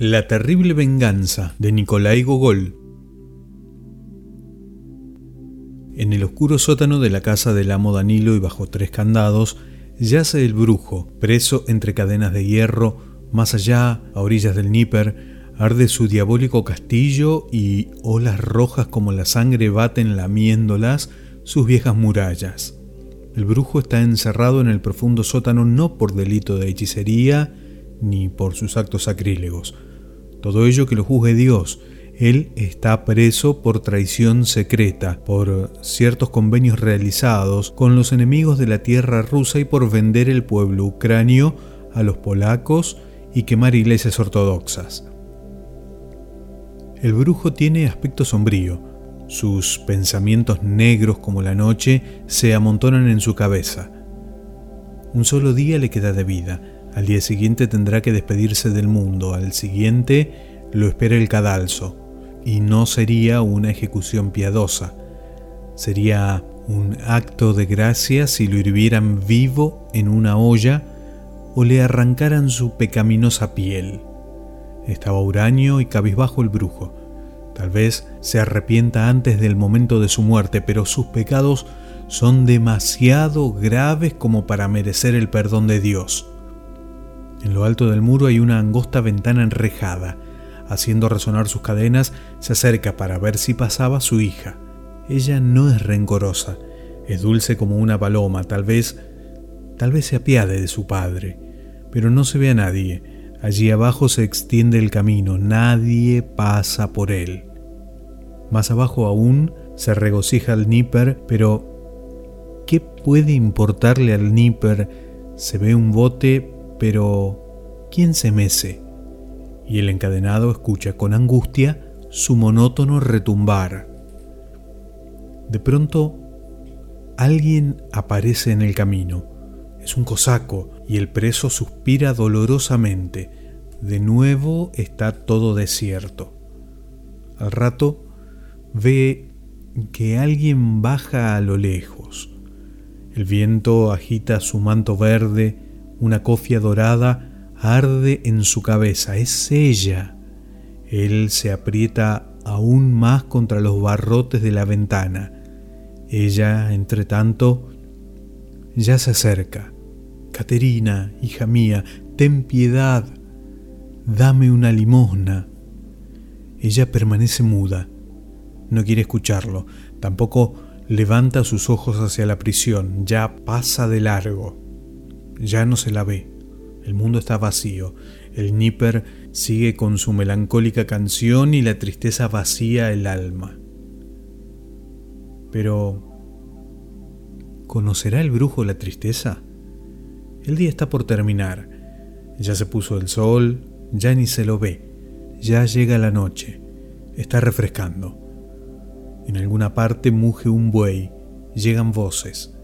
La terrible venganza de Nicolai Gogol. En el oscuro sótano de la casa del amo Danilo y bajo tres candados, yace el brujo, preso entre cadenas de hierro, más allá, a orillas del Níper, arde su diabólico castillo y olas rojas como la sangre baten lamiéndolas sus viejas murallas. El brujo está encerrado en el profundo sótano no por delito de hechicería ni por sus actos sacrílegos, todo ello que lo juzgue Dios. Él está preso por traición secreta, por ciertos convenios realizados con los enemigos de la tierra rusa y por vender el pueblo ucranio a los polacos y quemar iglesias ortodoxas. El brujo tiene aspecto sombrío. Sus pensamientos negros como la noche se amontonan en su cabeza. Un solo día le queda de vida al día siguiente tendrá que despedirse del mundo, al siguiente lo espera el cadalso, y no sería una ejecución piadosa, sería un acto de gracia si lo hirvieran vivo en una olla o le arrancaran su pecaminosa piel. Estaba huraño y cabizbajo el brujo. Tal vez se arrepienta antes del momento de su muerte, pero sus pecados son demasiado graves como para merecer el perdón de Dios. En lo alto del muro hay una angosta ventana enrejada. Haciendo resonar sus cadenas, se acerca para ver si pasaba su hija. Ella no es rencorosa, es dulce como una paloma, tal vez, tal vez se apiade de su padre, pero no se ve a nadie. Allí abajo se extiende el camino, nadie pasa por él. Más abajo aún se regocija el Nipper, pero ¿qué puede importarle al Nipper? Se ve un bote pero ¿quién se mece? Y el encadenado escucha con angustia su monótono retumbar. De pronto, alguien aparece en el camino. Es un cosaco y el preso suspira dolorosamente. De nuevo está todo desierto. Al rato ve que alguien baja a lo lejos. El viento agita su manto verde una cofia dorada arde en su cabeza. Es ella. Él se aprieta aún más contra los barrotes de la ventana. Ella, entre tanto, ya se acerca. Caterina, hija mía, ten piedad, dame una limosna. Ella permanece muda, no quiere escucharlo, tampoco levanta sus ojos hacia la prisión, ya pasa de largo ya no se la ve. El mundo está vacío. El Nipper sigue con su melancólica canción y la tristeza vacía el alma. Pero, ¿conocerá el brujo la tristeza? El día está por terminar. Ya se puso el sol, ya ni se lo ve. Ya llega la noche. Está refrescando. En alguna parte muge un buey. Llegan voces.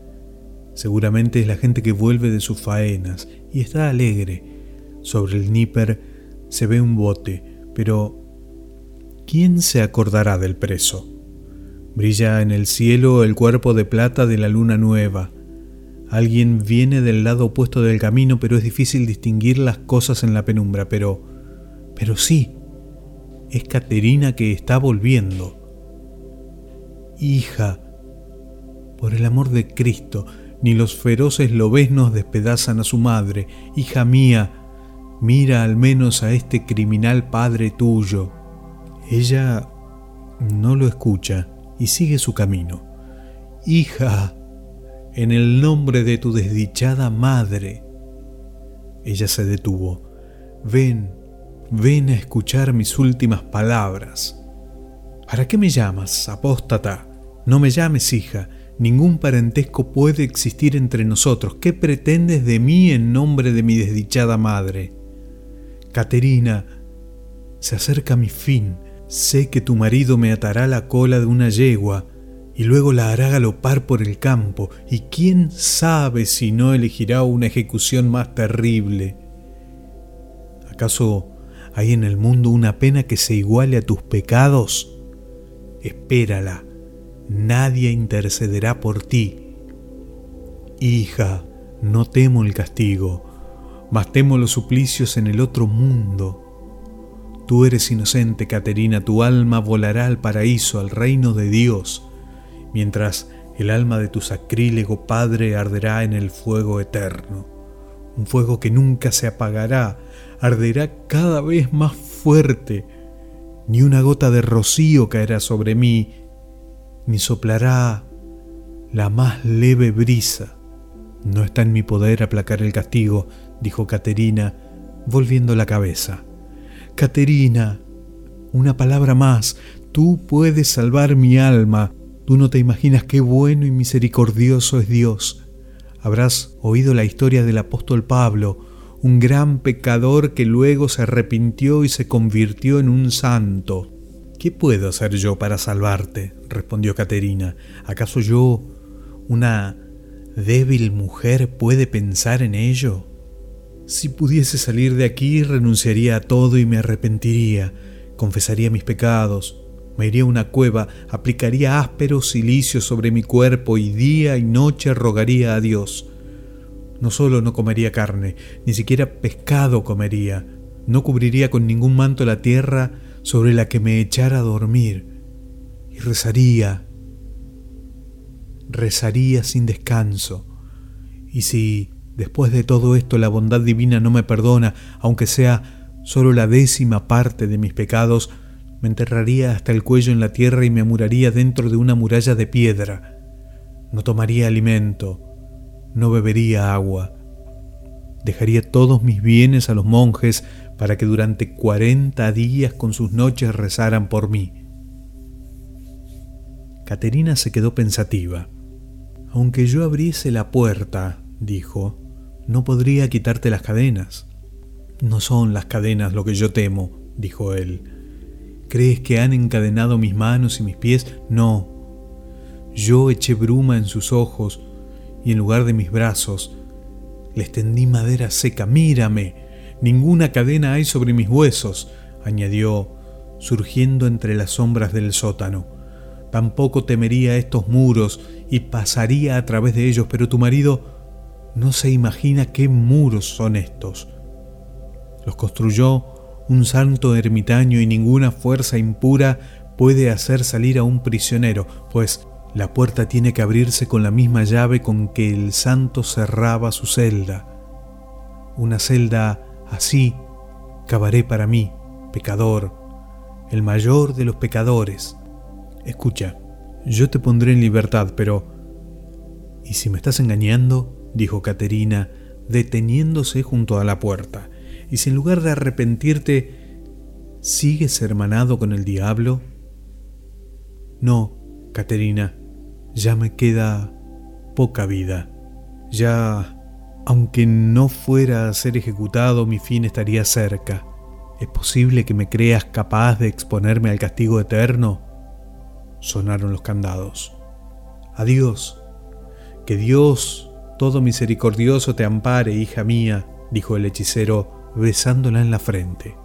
Seguramente es la gente que vuelve de sus faenas y está alegre. Sobre el níper se ve un bote, pero ¿quién se acordará del preso? Brilla en el cielo el cuerpo de plata de la luna nueva. Alguien viene del lado opuesto del camino, pero es difícil distinguir las cosas en la penumbra. Pero, pero sí, es Caterina que está volviendo. Hija, por el amor de Cristo, ni los feroces lobeznos despedazan a su madre. Hija mía, mira al menos a este criminal padre tuyo. Ella no lo escucha y sigue su camino. Hija, en el nombre de tu desdichada madre. Ella se detuvo. Ven, ven a escuchar mis últimas palabras. ¿Para qué me llamas, apóstata? No me llames hija, Ningún parentesco puede existir entre nosotros. ¿Qué pretendes de mí en nombre de mi desdichada madre? Caterina, se acerca mi fin. Sé que tu marido me atará la cola de una yegua y luego la hará galopar por el campo, y quién sabe si no elegirá una ejecución más terrible. ¿Acaso hay en el mundo una pena que se iguale a tus pecados? Espérala nadie intercederá por ti. Hija, no temo el castigo, mas temo los suplicios en el otro mundo. Tú eres inocente, Caterina, tu alma volará al paraíso, al reino de Dios, mientras el alma de tu sacrílego padre arderá en el fuego eterno, un fuego que nunca se apagará, arderá cada vez más fuerte, ni una gota de rocío caerá sobre mí, ni soplará la más leve brisa. No está en mi poder aplacar el castigo, dijo Caterina, volviendo la cabeza. Caterina, una palabra más, tú puedes salvar mi alma, tú no te imaginas qué bueno y misericordioso es Dios. Habrás oído la historia del apóstol Pablo, un gran pecador que luego se arrepintió y se convirtió en un santo. ¿Qué puedo hacer yo para salvarte? respondió Caterina. ¿Acaso yo, una débil mujer, puede pensar en ello? Si pudiese salir de aquí, renunciaría a todo y me arrepentiría, confesaría mis pecados, me iría a una cueva, aplicaría ásperos silicios sobre mi cuerpo y día y noche rogaría a Dios. No solo no comería carne, ni siquiera pescado comería, no cubriría con ningún manto la tierra sobre la que me echara a dormir, y rezaría, rezaría sin descanso. Y si después de todo esto la bondad divina no me perdona, aunque sea solo la décima parte de mis pecados, me enterraría hasta el cuello en la tierra y me amuraría dentro de una muralla de piedra. No tomaría alimento, no bebería agua. Dejaría todos mis bienes a los monjes para que durante cuarenta días con sus noches rezaran por mí. Caterina se quedó pensativa. Aunque yo abriese la puerta, dijo, no podría quitarte las cadenas. No son las cadenas lo que yo temo, dijo él. ¿Crees que han encadenado mis manos y mis pies? No. Yo eché bruma en sus ojos, y en lugar de mis brazos les tendí madera seca. Mírame, ninguna cadena hay sobre mis huesos, añadió, surgiendo entre las sombras del sótano. Tampoco temería estos muros y pasaría a través de ellos, pero tu marido no se imagina qué muros son estos. Los construyó un santo ermitaño y ninguna fuerza impura puede hacer salir a un prisionero, pues la puerta tiene que abrirse con la misma llave con que el santo cerraba su celda. Una celda así cavaré para mí, pecador, el mayor de los pecadores. Escucha, yo te pondré en libertad, pero... ¿Y si me estás engañando? dijo Caterina, deteniéndose junto a la puerta. ¿Y si en lugar de arrepentirte, sigues hermanado con el diablo? No, Caterina, ya me queda poca vida. Ya, aunque no fuera a ser ejecutado, mi fin estaría cerca. ¿Es posible que me creas capaz de exponerme al castigo eterno? Sonaron los candados. Adiós. Que Dios, todo misericordioso, te ampare, hija mía, dijo el hechicero, besándola en la frente.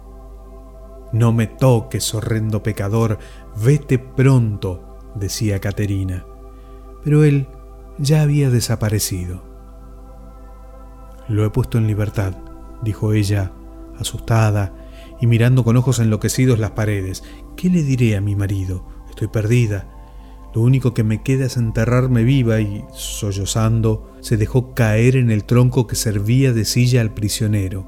No me toques, horrendo pecador, vete pronto, decía Caterina pero él ya había desaparecido. Lo he puesto en libertad, dijo ella, asustada y mirando con ojos enloquecidos las paredes. ¿Qué le diré a mi marido? Estoy perdida. Lo único que me queda es enterrarme viva y, sollozando, se dejó caer en el tronco que servía de silla al prisionero.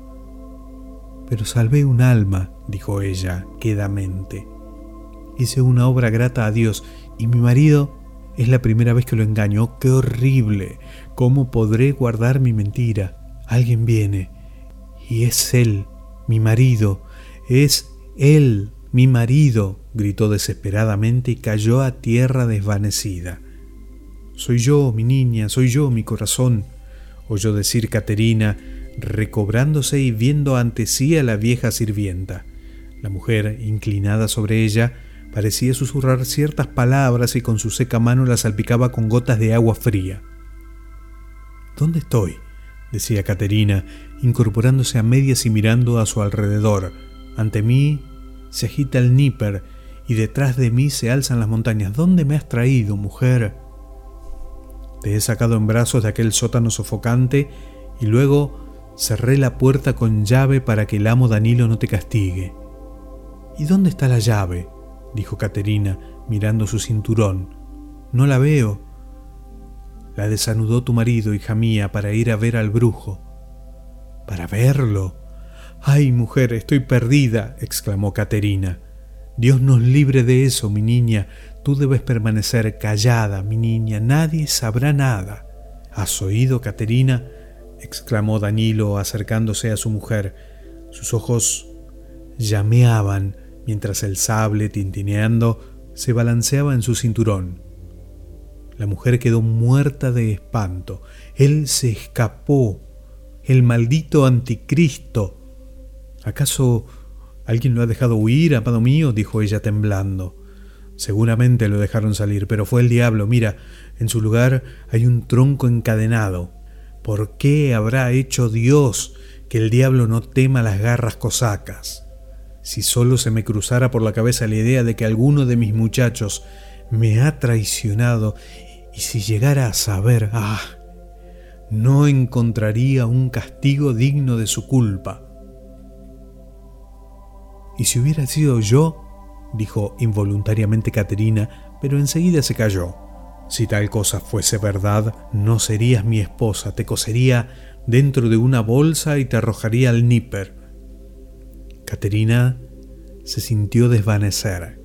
Pero salvé un alma, dijo ella, quedamente. Hice una obra grata a Dios y mi marido es la primera vez que lo engaño. ¡Qué horrible! ¿Cómo podré guardar mi mentira? Alguien viene. Y es él, mi marido. Es él, mi marido, gritó desesperadamente y cayó a tierra desvanecida. Soy yo, mi niña, soy yo, mi corazón, oyó decir Caterina, recobrándose y viendo ante sí a la vieja sirvienta. La mujer, inclinada sobre ella, Parecía susurrar ciertas palabras y con su seca mano las salpicaba con gotas de agua fría. ¿Dónde estoy? Decía Caterina, incorporándose a medias y mirando a su alrededor. Ante mí se agita el níper y detrás de mí se alzan las montañas. ¿Dónde me has traído, mujer? Te he sacado en brazos de aquel sótano sofocante y luego cerré la puerta con llave para que el amo Danilo no te castigue. ¿Y dónde está la llave? dijo Caterina, mirando su cinturón. No la veo. La desanudó tu marido, hija mía, para ir a ver al brujo. ¿Para verlo? ¡Ay, mujer, estoy perdida! exclamó Caterina. Dios nos libre de eso, mi niña. Tú debes permanecer callada, mi niña. Nadie sabrá nada. ¿Has oído, Caterina? exclamó Danilo acercándose a su mujer. Sus ojos llameaban mientras el sable, tintineando, se balanceaba en su cinturón. La mujer quedó muerta de espanto. Él se escapó. El maldito anticristo. ¿Acaso alguien lo ha dejado huir, amado mío? dijo ella temblando. Seguramente lo dejaron salir, pero fue el diablo. Mira, en su lugar hay un tronco encadenado. ¿Por qué habrá hecho Dios que el diablo no tema las garras cosacas? Si solo se me cruzara por la cabeza la idea de que alguno de mis muchachos me ha traicionado y si llegara a saber, ah, no encontraría un castigo digno de su culpa. ¿Y si hubiera sido yo? dijo involuntariamente Caterina, pero enseguida se calló. Si tal cosa fuese verdad, no serías mi esposa, te cosería dentro de una bolsa y te arrojaría al níper. Caterina se sintió desvanecer.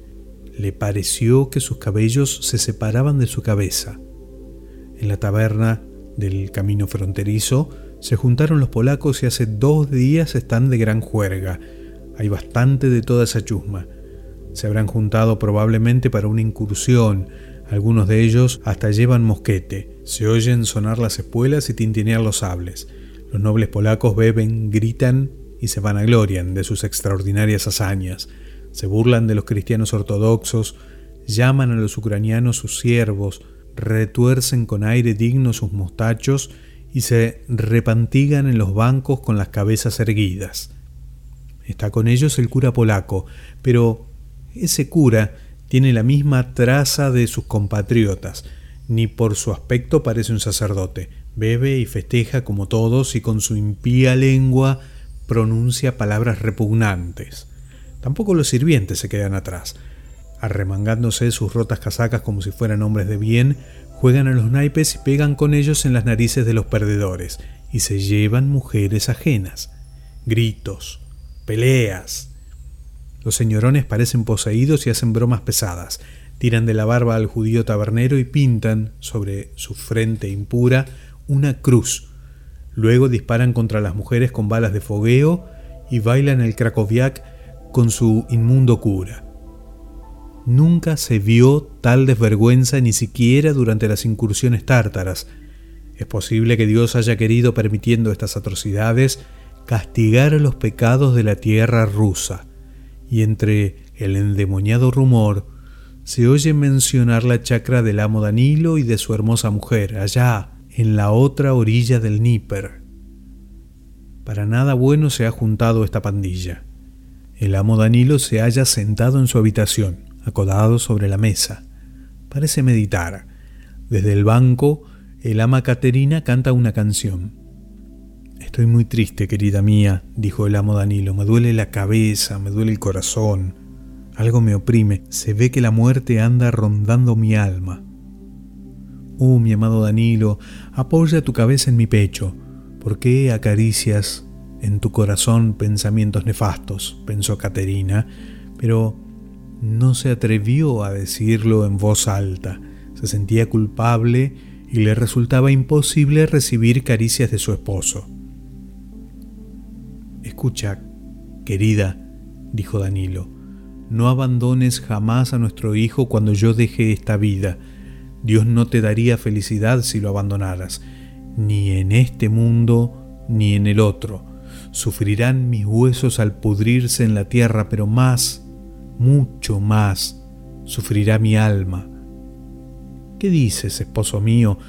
Le pareció que sus cabellos se separaban de su cabeza. En la taberna del camino fronterizo se juntaron los polacos y hace dos días están de gran juerga. Hay bastante de toda esa chusma. Se habrán juntado probablemente para una incursión. Algunos de ellos hasta llevan mosquete. Se oyen sonar las espuelas y tintinear los sables. Los nobles polacos beben, gritan y se vanaglorian de sus extraordinarias hazañas se burlan de los cristianos ortodoxos, llaman a los ucranianos sus siervos, retuercen con aire digno sus mostachos y se repantigan en los bancos con las cabezas erguidas. Está con ellos el cura polaco, pero ese cura tiene la misma traza de sus compatriotas, ni por su aspecto parece un sacerdote. Bebe y festeja como todos y con su impía lengua pronuncia palabras repugnantes. Tampoco los sirvientes se quedan atrás. Arremangándose sus rotas casacas como si fueran hombres de bien, juegan a los naipes y pegan con ellos en las narices de los perdedores, y se llevan mujeres ajenas. Gritos, peleas. Los señorones parecen poseídos y hacen bromas pesadas. Tiran de la barba al judío tabernero y pintan sobre su frente impura una cruz. Luego disparan contra las mujeres con balas de fogueo y bailan el krakowiak con su inmundo cura. Nunca se vio tal desvergüenza ni siquiera durante las incursiones tártaras. Es posible que Dios haya querido, permitiendo estas atrocidades, castigar los pecados de la tierra rusa, y entre el endemoniado rumor se oye mencionar la chacra del amo Danilo y de su hermosa mujer, allá, en la otra orilla del Níper. Para nada bueno se ha juntado esta pandilla. El amo Danilo se halla sentado en su habitación, acodado sobre la mesa. Parece meditar. Desde el banco, el ama Caterina canta una canción. Estoy muy triste, querida mía, dijo el amo Danilo. Me duele la cabeza, me duele el corazón. Algo me oprime. Se ve que la muerte anda rondando mi alma. Oh, mi amado Danilo, apoya tu cabeza en mi pecho. ¿Por qué acaricias en tu corazón pensamientos nefastos, pensó Caterina, pero no se atrevió a decirlo en voz alta. Se sentía culpable y le resultaba imposible recibir caricias de su esposo. Escucha, querida, dijo Danilo, no abandones jamás a nuestro hijo cuando yo deje esta vida. Dios no te daría felicidad si lo abandonaras, ni en este mundo ni en el otro. Sufrirán mis huesos al pudrirse en la tierra, pero más, mucho más, sufrirá mi alma. ¿Qué dices, esposo mío?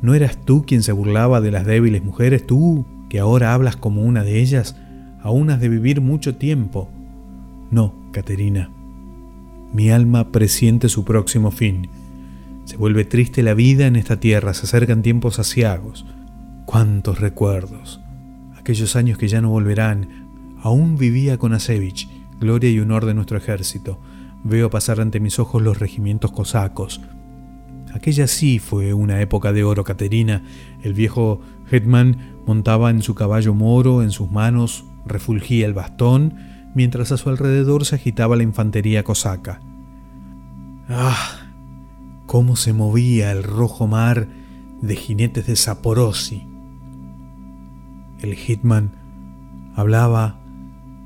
¿No eras tú quien se burlaba de las débiles mujeres? Tú, que ahora hablas como una de ellas, aún has de vivir mucho tiempo. No, Caterina. Mi alma presiente su próximo fin. Se vuelve triste la vida en esta tierra, se acercan tiempos asiagos. Cuántos recuerdos aquellos años que ya no volverán. Aún vivía con Asevich, gloria y honor de nuestro ejército. Veo pasar ante mis ojos los regimientos cosacos. Aquella sí fue una época de oro, Caterina. El viejo Hetman montaba en su caballo moro, en sus manos refulgía el bastón, mientras a su alrededor se agitaba la infantería cosaca. ¡Ah! cómo se movía el rojo mar de jinetes de Saporosi. El hitman hablaba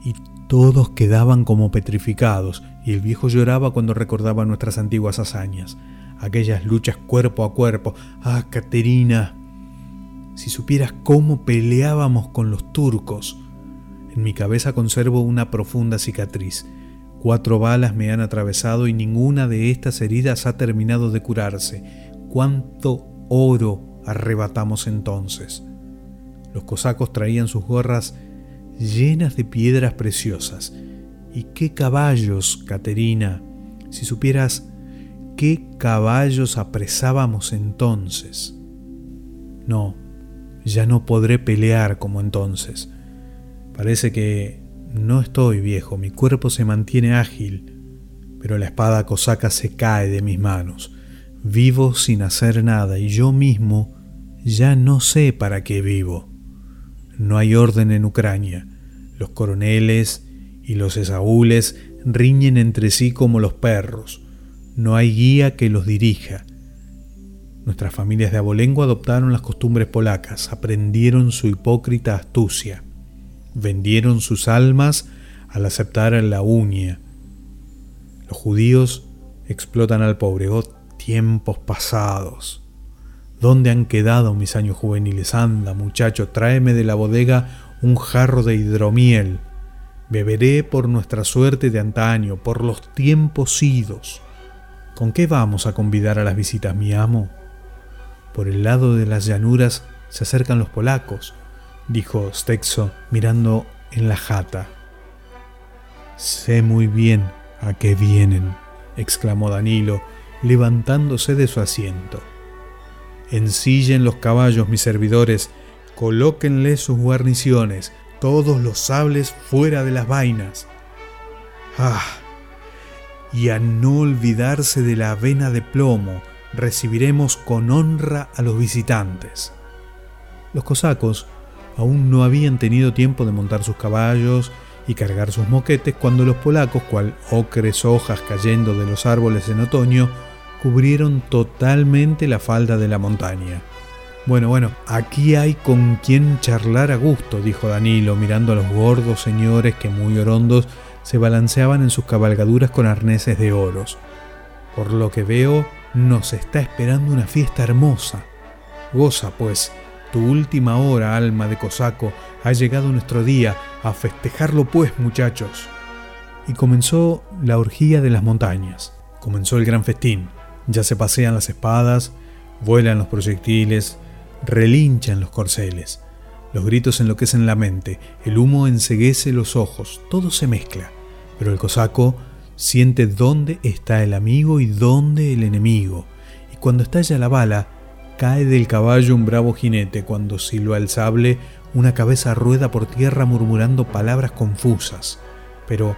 y todos quedaban como petrificados, y el viejo lloraba cuando recordaba nuestras antiguas hazañas, aquellas luchas cuerpo a cuerpo. Ah, Caterina, si supieras cómo peleábamos con los turcos. En mi cabeza conservo una profunda cicatriz. Cuatro balas me han atravesado y ninguna de estas heridas ha terminado de curarse. ¿Cuánto oro arrebatamos entonces? Los cosacos traían sus gorras llenas de piedras preciosas. ¿Y qué caballos, Caterina? Si supieras qué caballos apresábamos entonces. No, ya no podré pelear como entonces. Parece que no estoy viejo, mi cuerpo se mantiene ágil, pero la espada cosaca se cae de mis manos. Vivo sin hacer nada y yo mismo ya no sé para qué vivo. No hay orden en Ucrania. Los coroneles y los esaúles riñen entre sí como los perros. No hay guía que los dirija. Nuestras familias de abolengo adoptaron las costumbres polacas, aprendieron su hipócrita astucia vendieron sus almas al aceptar la uña. Los judíos explotan al pobre. Oh, tiempos pasados. ¿Dónde han quedado mis años juveniles? Anda, muchacho, tráeme de la bodega un jarro de hidromiel. Beberé por nuestra suerte de antaño, por los tiempos idos. ¿Con qué vamos a convidar a las visitas, mi amo? Por el lado de las llanuras se acercan los polacos dijo Stexo mirando en la jata. Sé muy bien a qué vienen, exclamó Danilo, levantándose de su asiento. Ensillen los caballos, mis servidores, colóquenle sus guarniciones, todos los sables fuera de las vainas. Ah, y a no olvidarse de la avena de plomo, recibiremos con honra a los visitantes. Los cosacos aún no habían tenido tiempo de montar sus caballos y cargar sus moquetes cuando los polacos, cual ocres hojas cayendo de los árboles en otoño, cubrieron totalmente la falda de la montaña. Bueno, bueno, aquí hay con quien charlar a gusto, dijo Danilo, mirando a los gordos señores que muy orondos se balanceaban en sus cabalgaduras con arneses de oros. Por lo que veo, nos está esperando una fiesta hermosa. Goza, pues, tu última hora, alma de cosaco, ha llegado nuestro día, a festejarlo pues, muchachos. Y comenzó la orgía de las montañas. Comenzó el gran festín. Ya se pasean las espadas, vuelan los proyectiles, relinchan los corceles. Los gritos enloquecen la mente, el humo enseguece los ojos, todo se mezcla. Pero el cosaco siente dónde está el amigo y dónde el enemigo. Y cuando estalla la bala, Cae del caballo un bravo jinete cuando silba el sable, una cabeza rueda por tierra murmurando palabras confusas. Pero,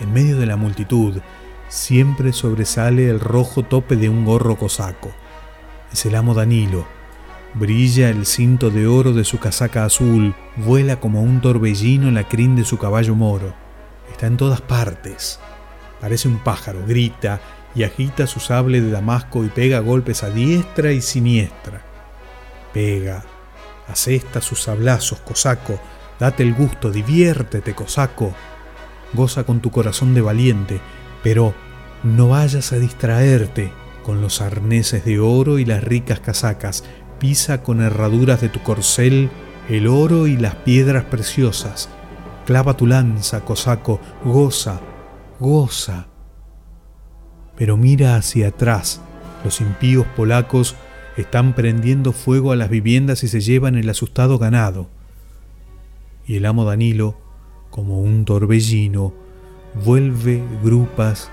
en medio de la multitud, siempre sobresale el rojo tope de un gorro cosaco. Es el amo Danilo. Brilla el cinto de oro de su casaca azul, vuela como un torbellino en la crin de su caballo moro. Está en todas partes. Parece un pájaro, grita, y agita su sable de damasco y pega golpes a diestra y siniestra. Pega, asesta sus sablazos, cosaco, date el gusto, diviértete, cosaco. Goza con tu corazón de valiente, pero no vayas a distraerte con los arneses de oro y las ricas casacas. Pisa con herraduras de tu corcel el oro y las piedras preciosas. Clava tu lanza, cosaco, goza, goza pero mira hacia atrás. Los impíos polacos están prendiendo fuego a las viviendas y se llevan el asustado ganado. Y el amo Danilo, como un torbellino, vuelve grupas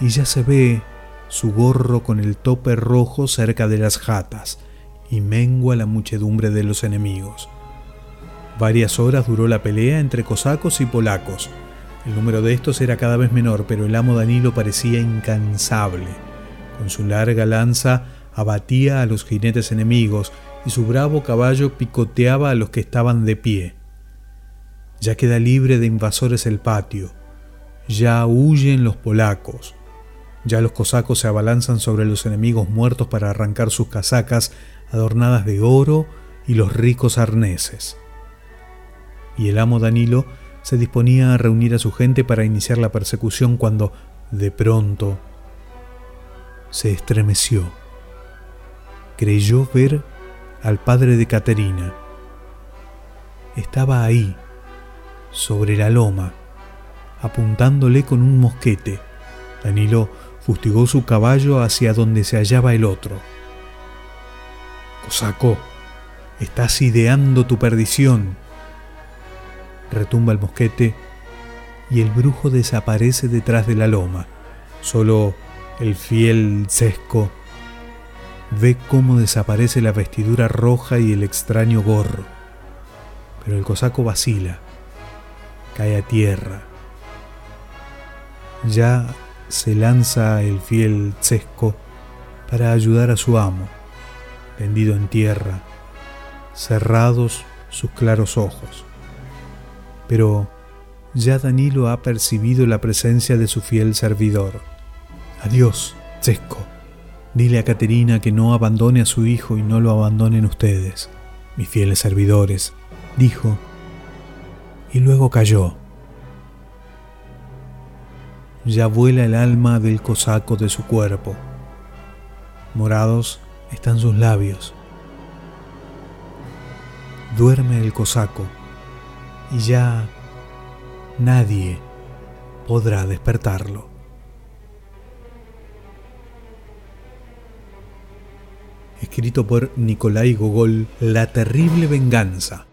y ya se ve su gorro con el tope rojo cerca de las jatas y mengua la muchedumbre de los enemigos. Varias horas duró la pelea entre cosacos y polacos. El número de estos era cada vez menor, pero el amo Danilo parecía incansable. Con su larga lanza abatía a los jinetes enemigos y su bravo caballo picoteaba a los que estaban de pie. Ya queda libre de invasores el patio, ya huyen los polacos, ya los cosacos se abalanzan sobre los enemigos muertos para arrancar sus casacas adornadas de oro y los ricos arneses. Y el amo Danilo se disponía a reunir a su gente para iniciar la persecución cuando, de pronto, se estremeció. Creyó ver al padre de Caterina. Estaba ahí, sobre la loma, apuntándole con un mosquete. Danilo fustigó su caballo hacia donde se hallaba el otro. Cosaco, estás ideando tu perdición, retumba el mosquete y el brujo desaparece detrás de la loma. Solo el fiel Sesco ve cómo desaparece la vestidura roja y el extraño gorro. Pero el cosaco vacila, cae a tierra. Ya se lanza el fiel Sesco para ayudar a su amo, tendido en tierra, cerrados sus claros ojos pero ya Danilo ha percibido la presencia de su fiel servidor. Adiós, Chesco. Dile a Caterina que no abandone a su hijo y no lo abandonen ustedes, mis fieles servidores, dijo, y luego cayó. Ya vuela el alma del cosaco de su cuerpo. Morados están sus labios. Duerme el cosaco y ya nadie podrá despertarlo. Escrito por Nikolai Gogol, La terrible venganza,